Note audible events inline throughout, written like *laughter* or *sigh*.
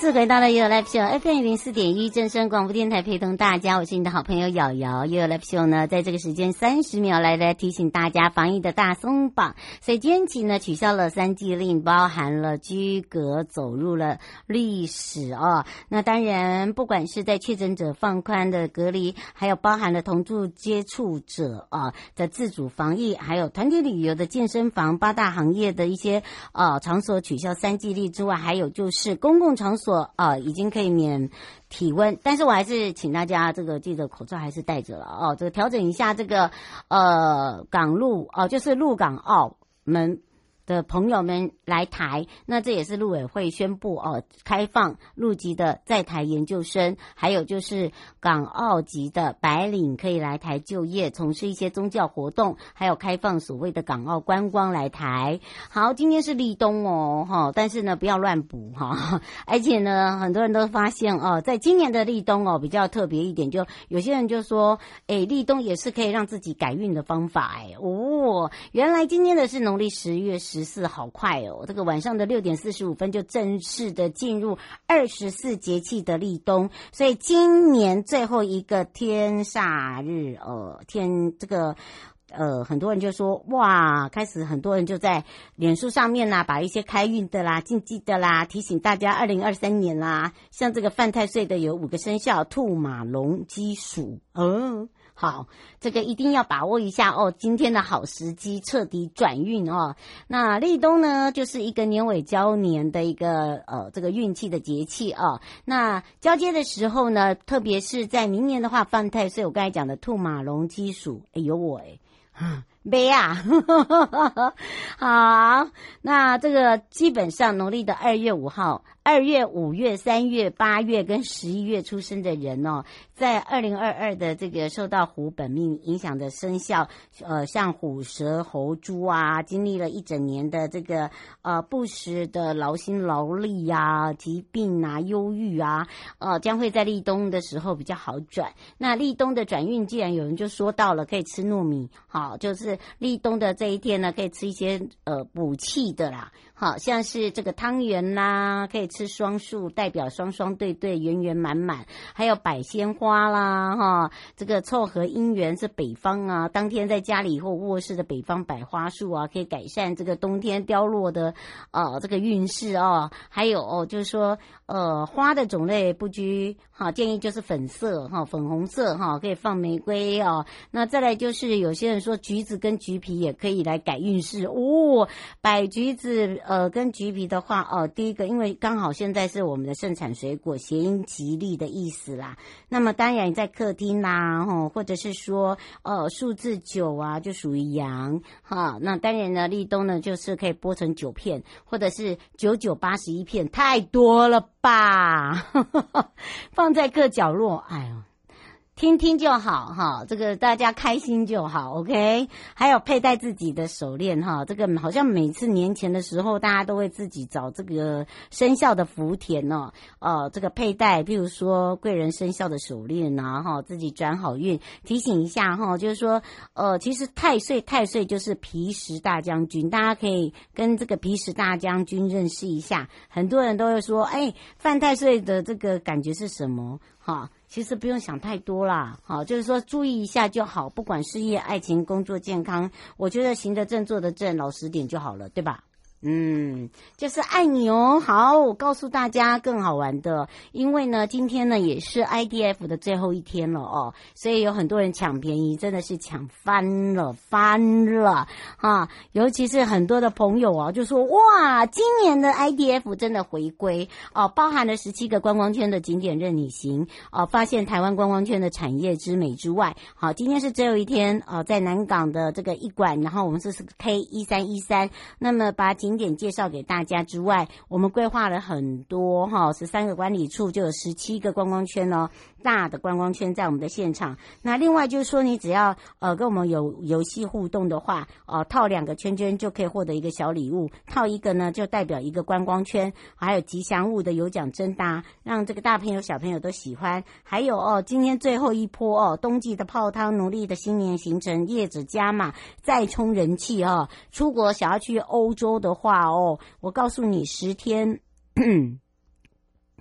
次回到了 You Live Show FM 零四点一正声广播电台，陪同大家，我是你的好朋友瑶瑶。You Live Show 呢，在这个时间三十秒来来提醒大家防疫的大松绑。所以今天起呢，取消了三季令，包含了居隔走入了历史哦。那当然，不管是在确诊者放宽的隔离，还有包含了同住接触者啊的自主防疫，还有团体旅游的健身房八大行业的一些呃场所取消三季令之外，还有就是公共场所。所啊，已经可以免体温，但是我还是请大家这个记得口罩还是戴着了哦。这个调整一下这个呃港路哦，就是陆港澳门。的朋友们来台，那这也是陆委会宣布哦，开放陆籍的在台研究生，还有就是港澳籍的白领可以来台就业，从事一些宗教活动，还有开放所谓的港澳观光来台。好，今天是立冬哦，哈，但是呢不要乱补哈，*laughs* 而且呢很多人都发现哦，在今年的立冬哦比较特别一点，就有些人就说，哎，立冬也是可以让自己改运的方法，哎，哦，原来今天的是农历十月十。十四好快哦，这个晚上的六点四十五分就正式的进入二十四节气的立冬，所以今年最后一个天煞日，呃，天这个呃，很多人就说哇，开始很多人就在脸书上面啦，把一些开运的啦、禁忌的啦，提醒大家二零二三年啦，像这个犯太岁的有五个生肖：兔、马、龙、鸡、鼠，嗯。好，这个一定要把握一下哦，今天的好时机，彻底转运哦。那立冬呢，就是一个年尾交年的一个呃这个运气的节气哦。那交接的时候呢，特别是在明年的话，犯太岁，我刚才讲的兔马龙鸡鼠，哎呦我哎。没啊，*laughs* 好，那这个基本上农历的二月五号、二月、五月、三月、八月跟十一月出生的人哦，在二零二二的这个受到虎本命影响的生肖，呃，像虎、蛇、猴、猪啊，经历了一整年的这个呃不时的劳心劳力呀、疾病啊、忧郁啊，呃，将会在立冬的时候比较好转。那立冬的转运，既然有人就说到了，可以吃糯米，好，就是。立冬的这一天呢，可以吃一些呃补气的啦，好像是这个汤圆啦，可以吃双数，代表双双对对，圆圆满满，还有百鲜花啦，哈，这个凑合姻缘是北方啊，当天在家里或卧室的北方摆花束啊，可以改善这个冬天凋落的呃这个运势哦，还有，就是说呃花的种类不拘，好建议就是粉色哈，粉红色哈，可以放玫瑰哦，那再来就是有些人说橘子。跟橘皮也可以来改运势哦。摆橘子，呃，跟橘皮的话，哦，第一个，因为刚好现在是我们的盛产水果，谐音吉利的意思啦。那么当然在客厅啦，哈，或者是说，呃，数字九啊，就属于阳，哈。那当然呢，立冬呢，就是可以剥成九片，或者是九九八十一片，太多了吧？*laughs* 放在各角落，哎呦。听听就好哈，这个大家开心就好，OK。还有佩戴自己的手链哈，这个好像每次年前的时候，大家都会自己找这个生肖的福田哦，呃，这个佩戴，譬如说贵人生肖的手链呐，哈，自己转好运。提醒一下哈，就是说，呃，其实太岁太岁就是皮实大将军，大家可以跟这个皮实大将军认识一下。很多人都会说，哎，犯太岁的这个感觉是什么？哈。其实不用想太多啦，好，就是说注意一下就好，不管事业、爱情、工作、健康，我觉得行得正、坐得正，老实点就好了，对吧？嗯，就是爱你哦。好，我告诉大家更好玩的，因为呢，今天呢也是 IDF 的最后一天了哦，所以有很多人抢便宜，真的是抢翻了，翻了啊！尤其是很多的朋友啊，就说哇，今年的 IDF 真的回归哦，包含了十七个观光圈的景点任你行哦，发现台湾观光圈的产业之美之外，好，今天是最后一天哦，在南港的这个一馆，然后我们这是 K 一三一三，那么把景景点介绍给大家之外，我们规划了很多哈，十三个管理处就有十七个观光圈哦，大的观光圈在我们的现场。那另外就是说，你只要呃跟我们有游戏互动的话，呃套两个圈圈就可以获得一个小礼物，套一个呢就代表一个观光圈，还有吉祥物的有奖征答，让这个大朋友小朋友都喜欢。还有哦，今天最后一波哦，冬季的泡汤，农历的新年行程，叶子加码再冲人气哦，出国想要去欧洲的话。哦，我告诉你，十天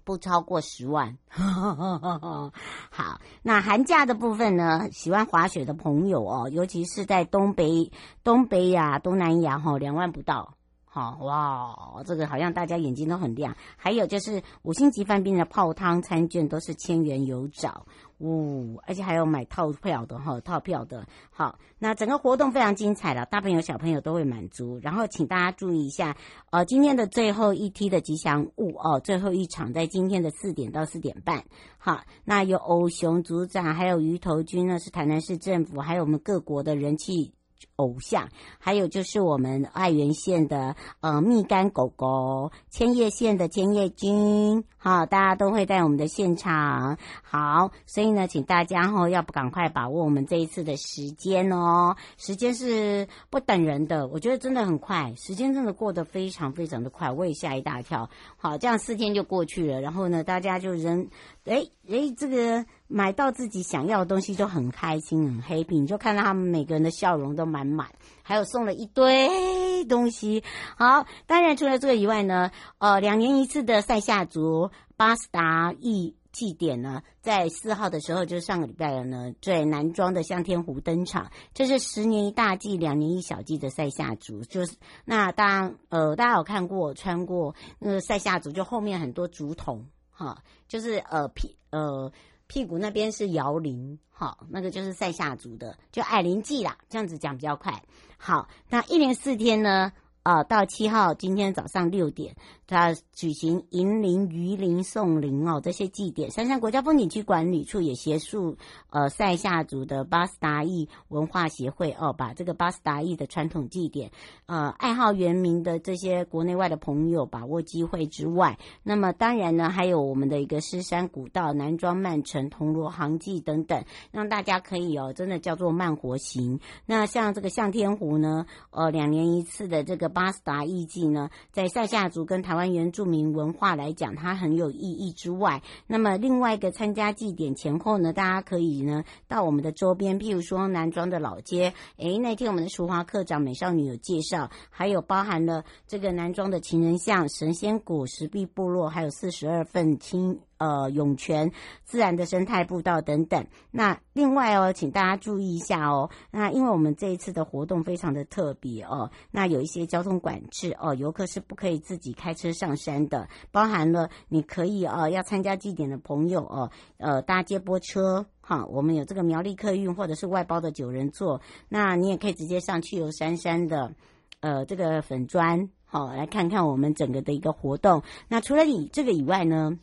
不超过十万。*laughs* 好，那寒假的部分呢？喜欢滑雪的朋友哦，尤其是在东北、东北亚、东南亚，哈，两万不到。好哇，这个好像大家眼睛都很亮。还有就是五星级饭店的泡汤餐券都是千元有找。呜、而且还有买套票的哈，套票的。好，那整个活动非常精彩了，大朋友小朋友都会满足。然后请大家注意一下，呃，今天的最后一梯的吉祥物哦，最后一场在今天的四点到四点半。好，那有欧熊组长，还有鱼头君呢，是台南市政府，还有我们各国的人气。偶像，还有就是我们爱媛县的呃蜜柑狗狗，千叶县的千叶君，好，大家都会在我们的现场。好，所以呢，请大家哈要不赶快把握我们这一次的时间哦，时间是不等人的，我觉得真的很快，时间真的过得非常非常的快，我也吓一大跳。好，这样四天就过去了，然后呢，大家就人。哎哎，这个买到自己想要的东西就很开心，很 happy，你就看到他们每个人的笑容都满满，还有送了一堆东西。好，当然除了这个以外呢，呃，两年一次的赛夏族巴斯达意祭典呢，在四号的时候，就是上个礼拜了呢，在南庄的向天湖登场。这是十年一大祭，两年一小祭的赛夏族，就是那大家呃，大家有看过穿过那个赛夏族，就后面很多竹筒。哈，就是呃屁呃屁股那边是摇铃，哈，那个就是赛夏族的，就矮灵祭啦，这样子讲比较快。好，那一连四天呢？啊，到七号今天早上六点，他举行迎灵、鱼灵、送灵哦，这些祭典。杉山国家风景区管理处也协助呃塞夏族的巴斯达裔文化协会哦，把这个巴斯达裔的传统祭典，呃，爱好原民的这些国内外的朋友把握机会之外，那么当然呢，还有我们的一个狮山古道、南庄慢城、铜锣行祭等等，让大家可以哦，真的叫做慢活行。那像这个向天湖呢，呃，两年一次的这个。巴斯达艺祭呢，在塞夏族跟台湾原住民文化来讲，它很有意义之外，那么另外一个参加祭典前后呢，大家可以呢到我们的周边，譬如说南庄的老街，诶，那天我们的淑华课长美少女有介绍，还有包含了这个南庄的情人像、神仙谷、石壁部落，还有四十二份亲。呃，涌泉、自然的生态步道等等。那另外哦，请大家注意一下哦。那因为我们这一次的活动非常的特别哦，那有一些交通管制哦，游客是不可以自己开车上山的。包含了你可以哦，要参加祭典的朋友哦，呃，搭接驳车哈，我们有这个苗栗客运或者是外包的九人座。那你也可以直接上去游山山的呃这个粉砖，好来看看我们整个的一个活动。那除了你这个以外呢？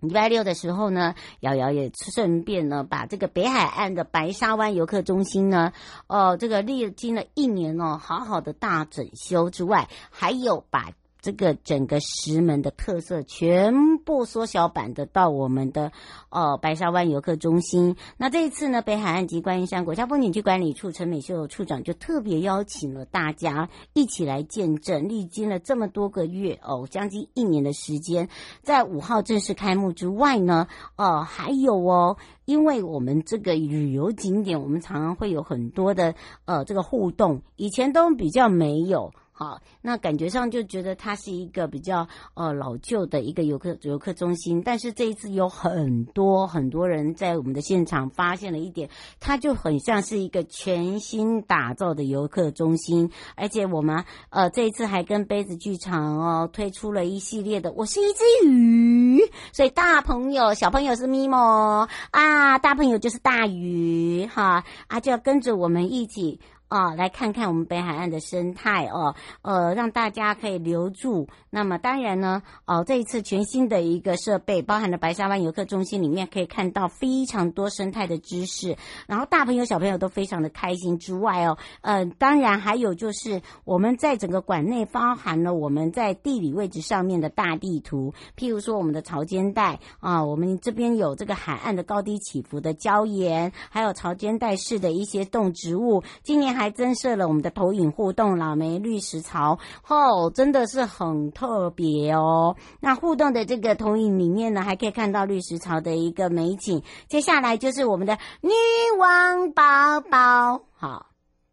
礼拜六的时候呢，瑶瑶也顺便呢，把这个北海岸的白沙湾游客中心呢，哦，这个历经了一年哦，好好的大整修之外，还有把。这个整个石门的特色全部缩小版的到我们的呃白沙湾游客中心。那这一次呢，北海岸及观音山国家风景区管理处陈美秀处长就特别邀请了大家一起来见证，历经了这么多个月哦，将近一年的时间，在五号正式开幕之外呢，哦、呃，还有哦，因为我们这个旅游景点，我们常常会有很多的呃这个互动，以前都比较没有。好，那感觉上就觉得它是一个比较呃老旧的一个游客游客中心，但是这一次有很多很多人在我们的现场发现了一点，它就很像是一个全新打造的游客中心，而且我们呃这一次还跟杯子剧场哦推出了一系列的我是一只鱼，所以大朋友小朋友是咪蒙啊，大朋友就是大鱼哈。啊，就要跟着我们一起。啊，来看看我们北海岸的生态哦，呃，让大家可以留住。那么当然呢，哦，这一次全新的一个设备，包含了白沙湾游客中心里面可以看到非常多生态的知识，然后大朋友小朋友都非常的开心之外哦，呃，当然还有就是我们在整个馆内包含了我们在地理位置上面的大地图，譬如说我们的潮间带啊，我们这边有这个海岸的高低起伏的礁岩，还有潮间带式的一些动植物，今年。还增设了我们的投影互动老梅绿石槽，吼，真的是很特别哦。那互动的这个投影里面呢，还可以看到绿石槽的一个美景。接下来就是我们的女王宝宝，好。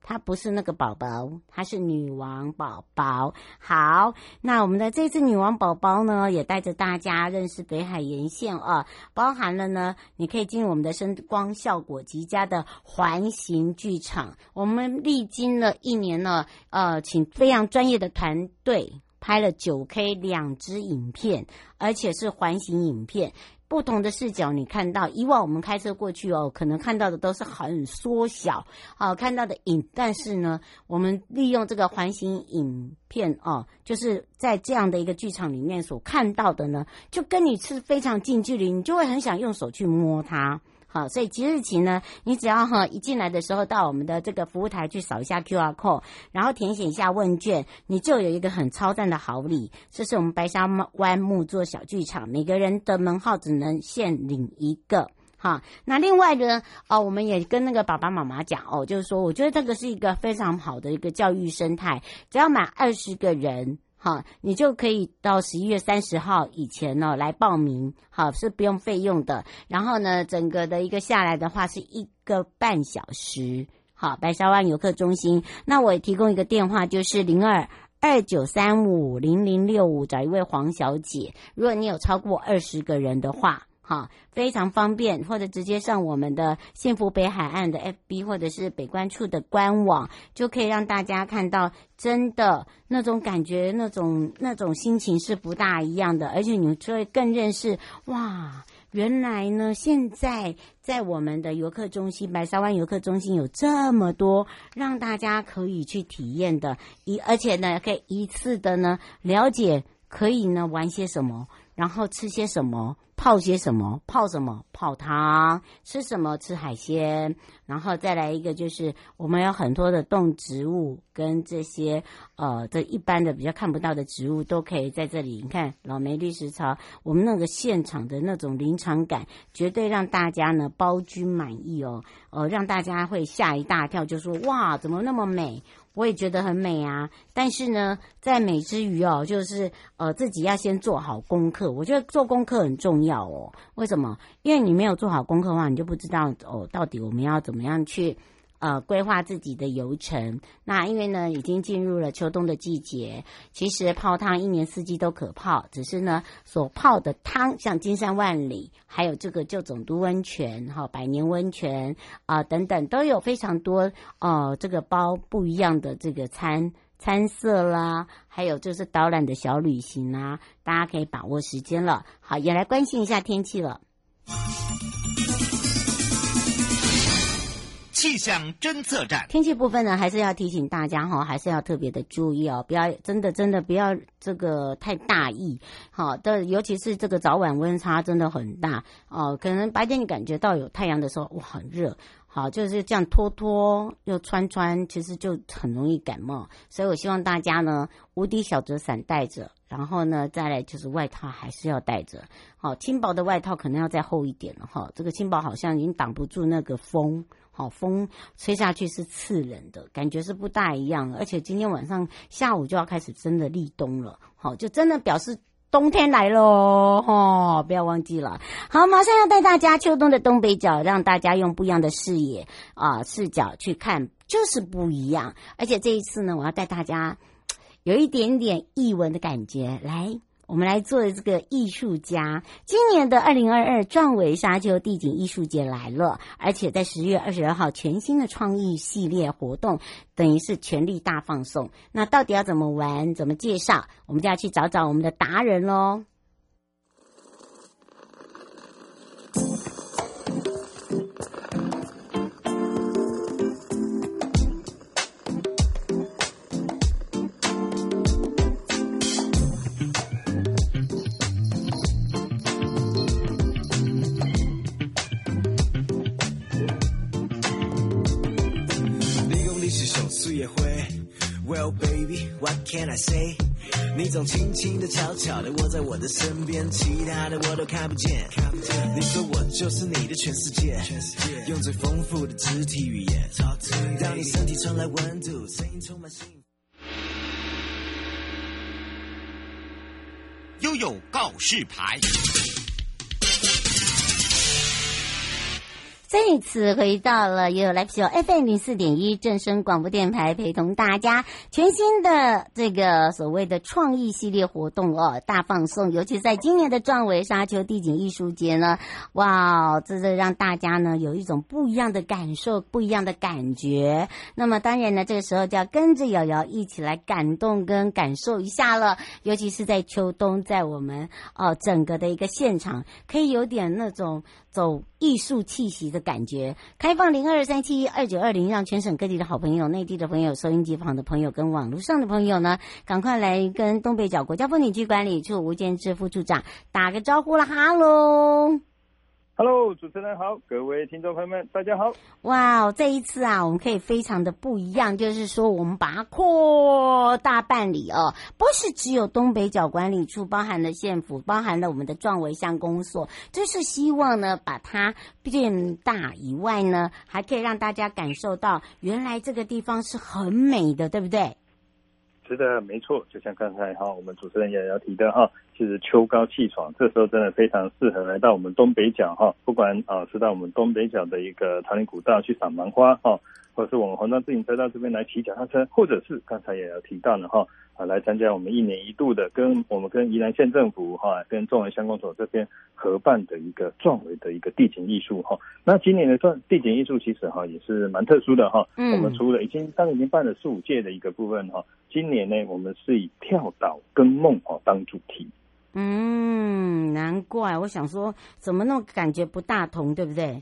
她不是那个宝宝，她是女王宝宝。好，那我们的这次女王宝宝呢，也带着大家认识北海沿线啊，包含了呢，你可以进入我们的声光效果极佳的环形剧场。我们历经了一年呢，呃，请非常专业的团队拍了九 K 两支影片，而且是环形影片。不同的视角，你看到以往我们开车过去哦，可能看到的都是很缩小，好、看到的影。但是呢，我们利用这个环形影片哦，就是在这样的一个剧场里面所看到的呢，就跟你是非常近距离，你就会很想用手去摸它。好，所以即日起呢，你只要哈一进来的时候到我们的这个服务台去扫一下 QR code，然后填写一下问卷，你就有一个很超赞的好礼。这是我们白沙湾木作小剧场，每个人的门号只能限领一个。哈，那另外呢，哦，我们也跟那个爸爸妈妈讲哦，就是说，我觉得这个是一个非常好的一个教育生态，只要满二十个人。好，你就可以到十一月三十号以前呢来报名，好，是不用费用的。然后呢，整个的一个下来的话是一个半小时。好，白沙湾游客中心，那我也提供一个电话，就是零二二九三五零零六五，找一位黄小姐。如果你有超过二十个人的话。好，非常方便，或者直接上我们的幸福北海岸的 FB 或者是北关处的官网，就可以让大家看到真的那种感觉，那种那种心情是不大一样的，而且你就会更认识哇，原来呢，现在在我们的游客中心白沙湾游客中心有这么多让大家可以去体验的，一而且呢可以一次的呢了解，可以呢玩些什么，然后吃些什么。泡些什么？泡什么？泡汤。吃什么？吃海鲜。然后再来一个，就是我们有很多的动植物跟这些呃，这一般的比较看不到的植物都可以在这里。你看老梅绿石槽，我们那个现场的那种临场感，绝对让大家呢包君满意哦。呃，让大家会吓一大跳，就说哇，怎么那么美？我也觉得很美啊，但是呢，在美之余哦，就是呃自己要先做好功课。我觉得做功课很重要哦。为什么？因为你没有做好功课的话，你就不知道哦，到底我们要怎么样去。呃，规划自己的游程。那因为呢，已经进入了秋冬的季节，其实泡汤一年四季都可泡，只是呢，所泡的汤像金山万里，还有这个旧总督温泉、哈百年温泉啊、等等，都有非常多呃这个包不一样的这个餐餐色啦，还有就是导览的小旅行啊，大家可以把握时间了。好，也来关心一下天气了。气象侦测站，天气部分呢，还是要提醒大家哈，还是要特别的注意哦，不要真的真的不要这个太大意，好的，尤其是这个早晚温差真的很大哦，可能白天你感觉到有太阳的时候，哇，很热。好，就是这样脱脱又穿穿，其实就很容易感冒。所以我希望大家呢，无敌小折伞带着，然后呢，再来就是外套还是要带着。好，轻薄的外套可能要再厚一点了哈。这个轻薄好像已经挡不住那个风，好，风吹下去是刺人的感觉是不大一样。而且今天晚上下午就要开始真的立冬了，好，就真的表示。冬天来喽，哈、哦！不要忘记了。好，马上要带大家秋冬的东北角，让大家用不一样的视野啊视角去看，就是不一样。而且这一次呢，我要带大家有一点点艺文的感觉。来，我们来做这个艺术家。今年的二零二二壮维沙丘地景艺术节来了，而且在十月二十二号全新的创意系列活动，等于是全力大放送。那到底要怎么玩？怎么介绍？我们就要去找找我们的达人喽。Can I say？你总轻轻的、悄悄的窝在我的身边，其他的我都看不见。看不见。你说我就是你的全世界，全世界。用最丰富的肢体语言，让你身体传来温度，声音充满幸福。悠悠告示牌。再次回到了 You Live Show FM 零四点一正声广播电台，陪同大家全新的这个所谓的创意系列活动哦，大放送。尤其在今年的壮维沙丘地景艺术节呢，哇，这是让大家呢有一种不一样的感受，不一样的感觉。那么当然呢，这个时候就要跟着瑶瑶一起来感动跟感受一下了。尤其是在秋冬，在我们哦整个的一个现场，可以有点那种。走艺术气息的感觉，开放零二三七二九二零，让全省各地的好朋友、内地的朋友、收音机旁的朋友跟网络上的朋友呢，赶快来跟东北角国家风景区管理处吴建志副处长打个招呼了，哈喽。Hello，主持人好，各位听众朋友们，大家好。哇哦，这一次啊，我们可以非常的不一样，就是说我们把它扩大办理哦，不是只有东北角管理处，包含了县府，包含了我们的壮维乡公所，就是希望呢把它变大以外呢，还可以让大家感受到原来这个地方是很美的，对不对？是的，没错，就像刚才哈，我们主持人也要提的哈，其实秋高气爽，这时候真的非常适合来到我们东北角哈，不管啊是到我们东北角的一个桃林古道去赏芒花哈，或者是我们环状自行车道这边来骑脚踏车，或者是刚才也有提到的哈。啊，来参加我们一年一度的跟我们跟宜兰县政府哈，跟壮维乡公所这边合办的一个壮伟的一个地景艺术哈。那今年的壮地景艺术其实哈也是蛮特殊的哈。嗯。我们除了已经当已经办了四五届的一个部分哈，今年呢我们是以跳岛跟梦哈当主题。嗯，难怪我想说怎么那么感觉不大同，对不对？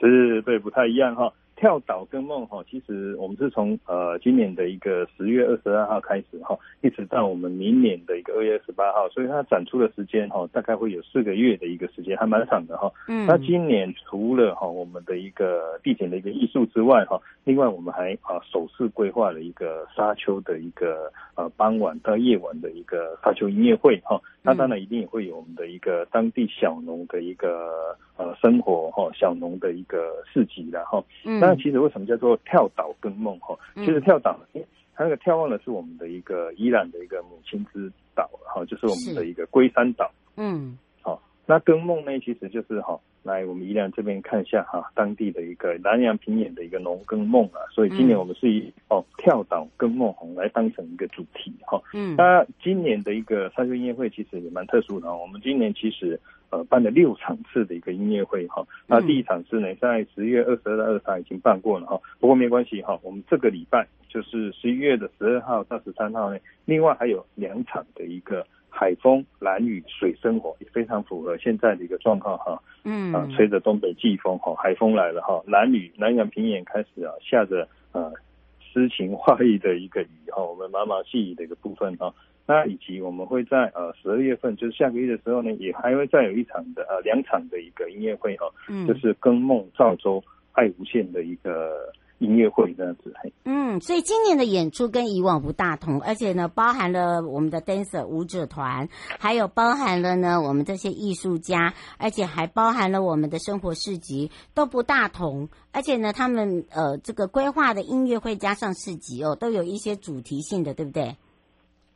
是，对，不太一样哈。跳岛跟梦哈，其实我们是从呃今年的一个十月二十二号开始哈，一直到我们明年的一个二月十八号，所以它展出的时间哈，大概会有四个月的一个时间，还蛮长的哈。嗯。那今年除了哈我们的一个地点的一个艺术之外哈，另外我们还啊首次规划了一个沙丘的一个呃傍晚到夜晚的一个沙丘音乐会哈。那当然一定也会有我们的一个当地小农的一个呃生活哈，小农的一个市集的哈。嗯。那其实为什么叫做跳岛跟梦哈？其实跳岛，它那个眺望的是我们的一个伊朗的一个母亲之岛哈，就是我们的一个龟山岛。嗯，好，那耕梦呢，其实就是哈，来我们宜兰这边看一下哈，当地的一个南洋平原的一个农耕梦啊。所以今年我们是以哦跳岛耕梦红来当成一个主题哈。嗯，那今年的一个沙丘音乐会其实也蛮特殊的，我们今年其实。呃，办了六场次的一个音乐会哈，那第一场次呢，在十月二十二到二十三已经办过了哈，不过没关系哈，我们这个礼拜就是十一月的十二号到十三号呢，另外还有两场的一个海风、蓝雨、水生活，也非常符合现在的一个状况哈，嗯，啊，吹着东北季风哈，海风来了哈，蓝雨南洋平原开始啊下着呃诗情画意的一个雨哈，我们毛毛细雨的一个部分哈。那以及我们会在呃十二月份，就是下个月的时候呢，也还会再有一场的呃两场的一个音乐会哈，嗯，就是耕梦赵州爱无限的一个音乐会这样子。嗯，所以今年的演出跟以往不大同，而且呢，包含了我们的 dancer 舞者团，还有包含了呢我们这些艺术家，而且还包含了我们的生活市集都不大同，而且呢，他们呃这个规划的音乐会加上市集哦，都有一些主题性的，对不对？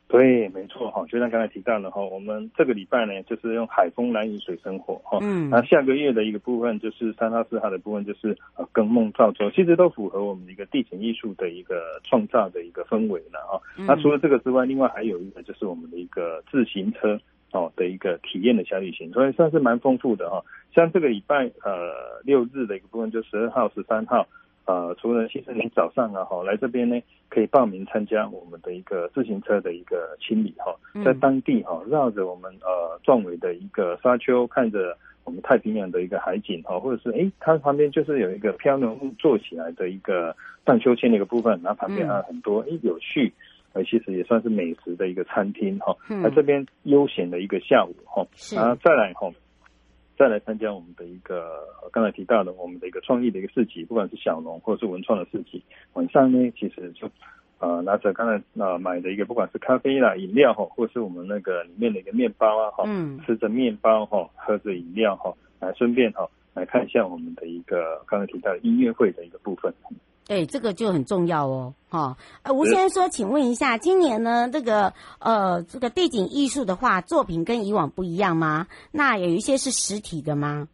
对，没错哈，就像刚才提到的哈，我们这个礼拜呢，就是用海风来引水生活哈。嗯。那下个月的一个部分，就是三号四号的部分，就是呃更梦造舟，其实都符合我们的一个地景艺术的一个创造的一个氛围了哈。那除了这个之外，另外还有一个就是我们的一个自行车哦的一个体验的小旅行，所以算是蛮丰富的哈。像这个礼拜呃六日的一个部分，就十二号、十三号。呃，除了其实你早上啊，哈，来这边呢，可以报名参加我们的一个自行车的一个清理哈，在当地哈，绕着我们呃壮伟的一个沙丘，看着我们太平洋的一个海景哈，或者是诶，它旁边就是有一个漂流木做起来的一个荡秋千的一个部分，然后旁边还有很多诶有趣，呃，其实也算是美食的一个餐厅哈，在这边悠闲的一个下午哈，然后再来哈。再来参加我们的一个刚才提到的我们的一个创意的一个市集，不管是小农或者是文创的市集，晚上呢其实就呃拿着刚才呃买的一个不管是咖啡啦、饮料哈，或是我们那个里面的一个面包啊哈，嗯，吃着面包哈，喝着饮料哈，来顺便哈来看一下我们的一个刚才提到的音乐会的一个部分。对，这个就很重要哦，哈、哦。呃，吴先生说，请问一下，今年呢，这个呃，这个地景艺术的话，作品跟以往不一样吗？那有一些是实体的吗？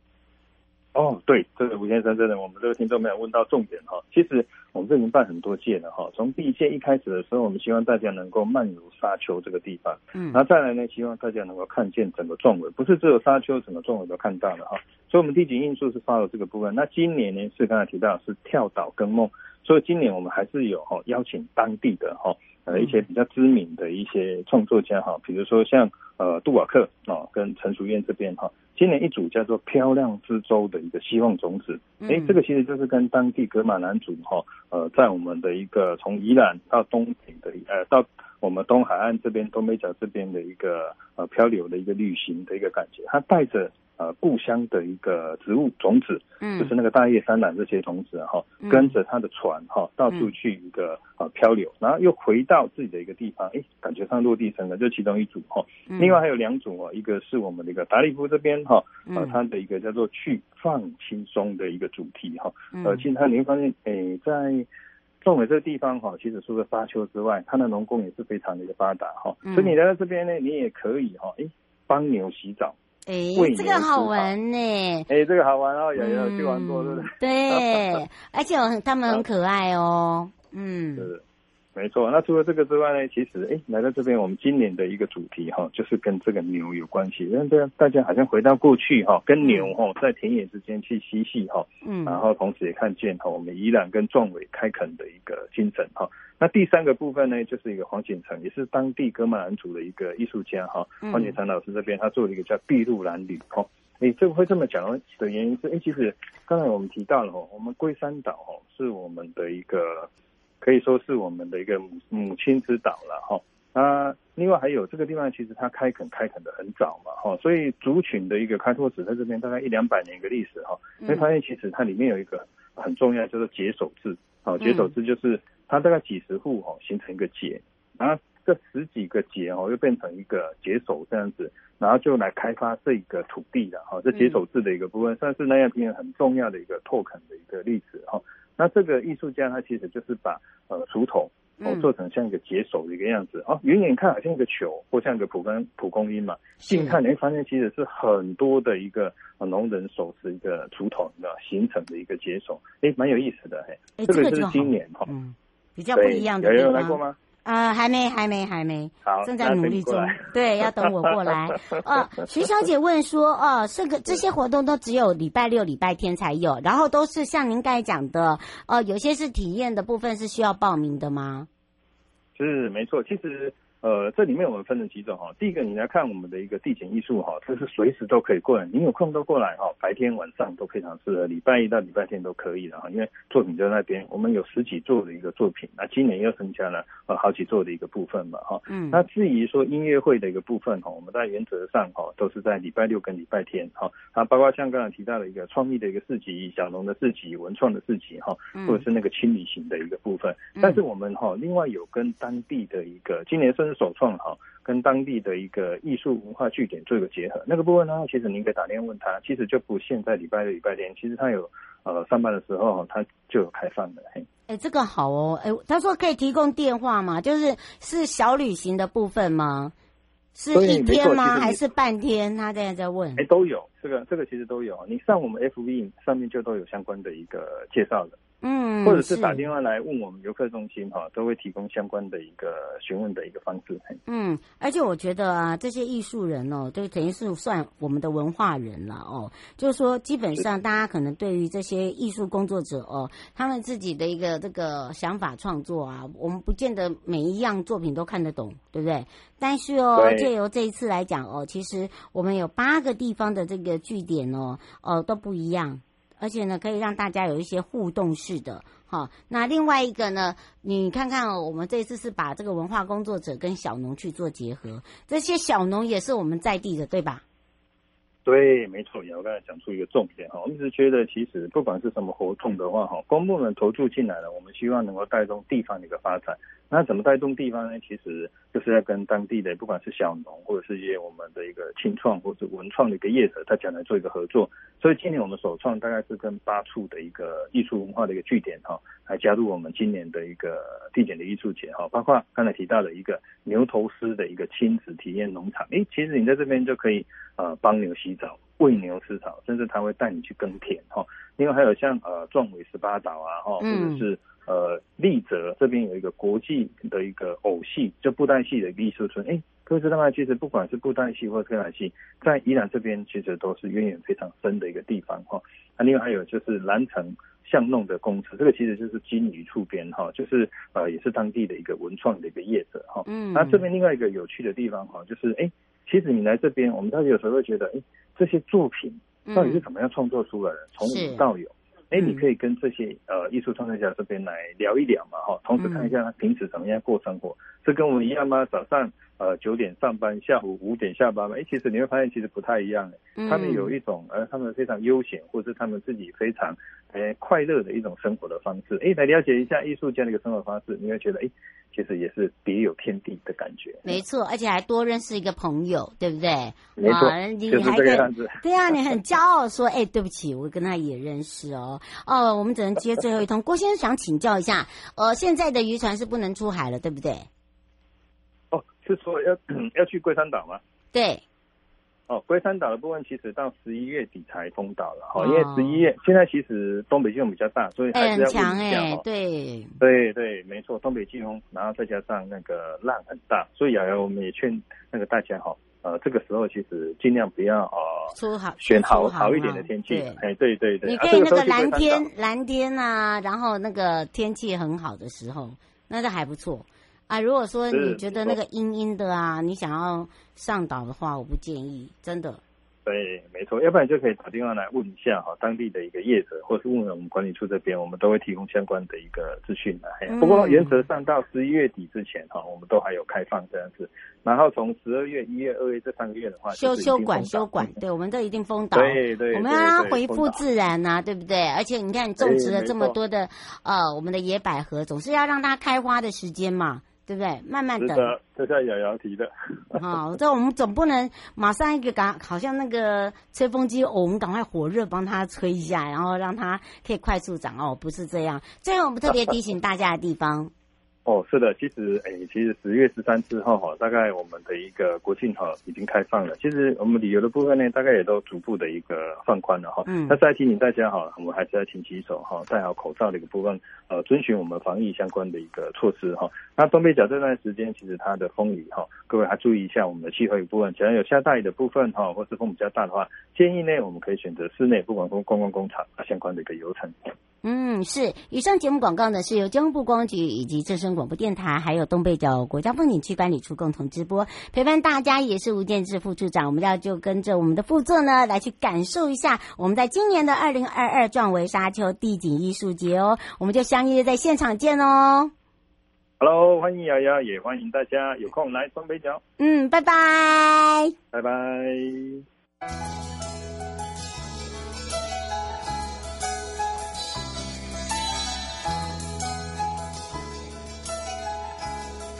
哦，对，这个吴先生真的，我们这个听众没有问到重点哈。其实我们这已经办很多届了哈。从第一届一开始的时候，我们希望大家能够漫游沙丘这个地方，嗯，然后再来呢，希望大家能够看见整个壮伟，不是只有沙丘，整个壮伟都看到了哈。所以，我们地景因素是发了这个部分。那今年呢，是刚才提到是跳岛跟梦。所以今年我们还是有哈邀请当地的哈呃一些比较知名的一些创作家哈，比如说像呃杜瓦克啊跟陈淑燕这边哈，今年一组叫做漂亮之舟的一个希望种子，哎，这个其实就是跟当地格玛兰族哈呃在我们的一个从宜兰到东北的呃到我们东海岸这边东北角这边的一个呃漂流的一个旅行的一个感觉，它带着。呃，故乡的一个植物种子，嗯，就是那个大叶山榄这些种子哈，跟着他的船哈，到处去一个呃漂流，然后又回到自己的一个地方，哎，感觉上落地生根，这其中一组哈。另外还有两组哦，一个是我们的一个达利夫这边哈，呃，它的一个叫做去放轻松的一个主题哈。呃，其实它你会发现，哎，在壮围这个地方哈，其实除了沙丘之外，它的农工也是非常的一个发达哈。所以你来到这边呢，你也可以哈，哎，帮牛洗澡。哎，这个好玩呢！哎，这个好玩哦，有有去玩过，对不对？对，*laughs* 而且很他们很可爱哦。嗯，*laughs* 是，没错。那除了这个之外呢，其实哎，来到这边，我们今年的一个主题哈，就是跟这个牛有关系。因为这样大家好像回到过去哈，跟牛哈在田野之间去嬉戏哈。嗯。然后同时也看见哈，我们宜兰跟壮伟开垦的一个精神哈。那第三个部分呢，就是一个黄锦成，也是当地哥玛兰族的一个艺术家哈。黄锦成老师这边，他做了一个叫筚路蓝缕哈。哎，这个会这么讲的原因是，诶，其实刚才我们提到了哈，我们龟山岛哈是我们的一个可以说是我们的一个母母亲之岛了哈。啊，另外还有这个地方，其实它开垦开垦的很早嘛哈，所以族群的一个开拓史在这边大概一两百年一个历史哈。你会发现其实它里面有一个很重要，叫做结手制。好，结手制就是。它大概几十户哦，形成一个结，然后这十几个结哦，又变成一个结手这样子，然后就来开发这个土地的哈。这结手制的一个部分，算是南亚平原很重要的一个拓垦的一个例子哈。那这个艺术家他其实就是把呃竹筒哦做成像一个解手的一个样子哦，远远看好像一个球或像一个蒲公蒲公英嘛，近看你会发现其实是很多的一个农人手持一个竹筒的形成的一个解手，哎，蛮有意思的嘿。这个就是今年哈。比较不一样的。有有来过吗？啊、呃，还没，还没，还没。好，正在努力中。对，要等我过来。*laughs* 哦，徐小姐问说，哦、呃，这个这些活动都只有礼拜六、礼拜天才有，然后都是像您刚才讲的，呃，有些是体验的部分是需要报名的吗？是，没错，其实。呃，这里面我们分了几种哈。第一个，你来看我们的一个地景艺术哈，这是随时都可以过来，你有空都过来哈，白天晚上都非常适合，礼拜一到礼拜天都可以的哈。因为作品就在那边，我们有十几座的一个作品，那今年又增加了呃好几座的一个部分嘛哈。嗯。那至于说音乐会的一个部分哈，我们在原则上哈都是在礼拜六跟礼拜天哈。啊，包括像刚才提到的一个创意的一个市集、小农的市集、文创的市集哈，或者是那个轻旅行的一个部分。但是我们哈另外有跟当地的一个今年甚至首创哈，跟当地的一个艺术文化据点做一个结合，那个部分呢，其实您可以打电话问他，其实就不限在礼拜六、礼拜天，其实他有呃上班的时候，他就有开放的。嘿，哎，这个好哦，哎，他说可以提供电话吗？就是是小旅行的部分吗？是一天吗？还是半天？他现在在问。哎，都有，这个这个其实都有。你上我们 FV 上面就都有相关的一个介绍的。嗯，或者是打电话来问我们游客中心哈，都会提供相关的一个询问的一个方式。嗯，而且我觉得啊，这些艺术人哦，就等于是算我们的文化人了哦。就是说，基本上大家可能对于这些艺术工作者哦，他们自己的一个这个想法创作啊，我们不见得每一样作品都看得懂，对不对？但是哦，借由这一次来讲哦，其实我们有八个地方的这个据点哦，哦都不一样。而且呢，可以让大家有一些互动式的，哈。那另外一个呢，你看看哦，我们这次是把这个文化工作者跟小农去做结合，这些小农也是我们在地的，对吧？对，没错，我刚才讲出一个重点哈，我们一直觉得其实不管是什么活动的话哈，公部门投注进来了，我们希望能够带动地方的一个发展。那怎么带动地方呢？其实就是要跟当地的不管是小农或者是一些我们的一个青创或者文创的一个业者，大家来做一个合作。所以今年我们首创大概是跟八处的一个艺术文化的一个据点哈，来加入我们今年的一个地点的艺术节哈，包括刚才提到的一个牛头狮的一个亲子体验农场。诶，其实你在这边就可以呃帮牛洗澡、喂牛吃草，甚至他会带你去耕田哈。另外还有像呃壮伟十八岛啊哈，或者是。呃，丽泽这边有一个国际的一个偶戏，就布袋戏的艺术村。哎，各位知道吗？其实不管是布袋戏或者歌仔戏，在宜兰这边其实都是渊源非常深的一个地方哈。那另外还有就是兰城巷弄的工程，这个其实就是金鱼触边哈，就是呃也是当地的一个文创的一个业者哈。嗯。那这边另外一个有趣的地方哈，就是哎，其实你来这边，我们到底有时候会觉得，哎，这些作品到底是怎么样创作出来的？从无到有。哎，你可以跟这些呃艺术创作者这边来聊一聊嘛，哈，同时看一下他平时怎么样过生活，是跟我们一样吗？早上呃九点上班，下午五点下班吗？哎，其实你会发现其实不太一样，他们有一种呃他们非常悠闲，或者是他们自己非常呃快乐的一种生活的方式。哎，来了解一下艺术家的一个生活方式，你会觉得哎。其实也是别有天地的感觉，没错，而且还多认识一个朋友，对不对？没错，你还这个样子。对啊，你很骄傲说，*laughs* 哎，对不起，我跟他也认识哦。哦，我们只能接最后一通。郭先生想请教一下，呃，现在的渔船是不能出海了，对不对？哦，是说要 *clears throat* 要去龟山岛吗？对。哦，龟山岛的部分其实到十一月底才封岛了哈，因为十一月现在其实东北季风比较大，所以还是要问一下哈。对对对，没错，东北季风，然后再加上那个浪很大，所以瑶瑶我们也劝那个大家哈，呃，这个时候其实尽量不要呃出好选好好一点的天气，哎，对对对，你可以那个蓝天蓝天啊，然后那个天气很好的时候，那就还不错。啊，如果说你觉得那个阴阴的啊，你想要上岛的话，我不建议，真的。对，没错，要不然就可以打电话来问一下哈，当地的一个业者，或是问问我们管理处这边，我们都会提供相关的一个资讯的。嗯、不过原则上到十一月底之前哈，我们都还有开放这样子。然后从十二月、一月、二月这三个月的话，修修管修管，*laughs* 对，我们都一定封岛。对对，我们要让它恢复自然呐、啊，对不对？而且你看，你种植了这么多的呃，我们的野百合，总是要让它开花的时间嘛。对不对？慢慢等。这是瑶瑶提的。*laughs* 好，这我们总不能马上一个赶，好像那个吹风机，哦，我们赶快火热帮它吹一下，然后让它可以快速长哦，不是这样。最后我们特别提醒大家的地方。哦，是的，其实，诶，其实十月十三之后哈，大概我们的一个国庆哈已经开放了。其实我们旅游的部分呢，大概也都逐步的一个放宽了哈。嗯。那再提醒大家哈，我们还是要勤洗手哈，戴好口罩的一个部分，呃，遵循我们防疫相关的一个措施哈。那东北角这段时间，其实它的风雨哈，各位还注意一下我们的气候一部分，只要有下大雨的部分哈，或是风比较大的话，建议呢，我们可以选择室内，不管公公共工厂啊相关的一个游程。嗯，是。以上节目广告呢，是由交通部观光局以及正声广播电台，还有东北角国家风景区管理处共同直播。陪伴大家也是吴建志副处长，我们要就跟着我们的副座呢，来去感受一下我们在今年的二零二二壮围沙丘地景艺术节哦。我们就相约在现场见哦。Hello，欢迎瑶瑶，也欢迎大家有空来东北角。嗯，拜拜，拜拜。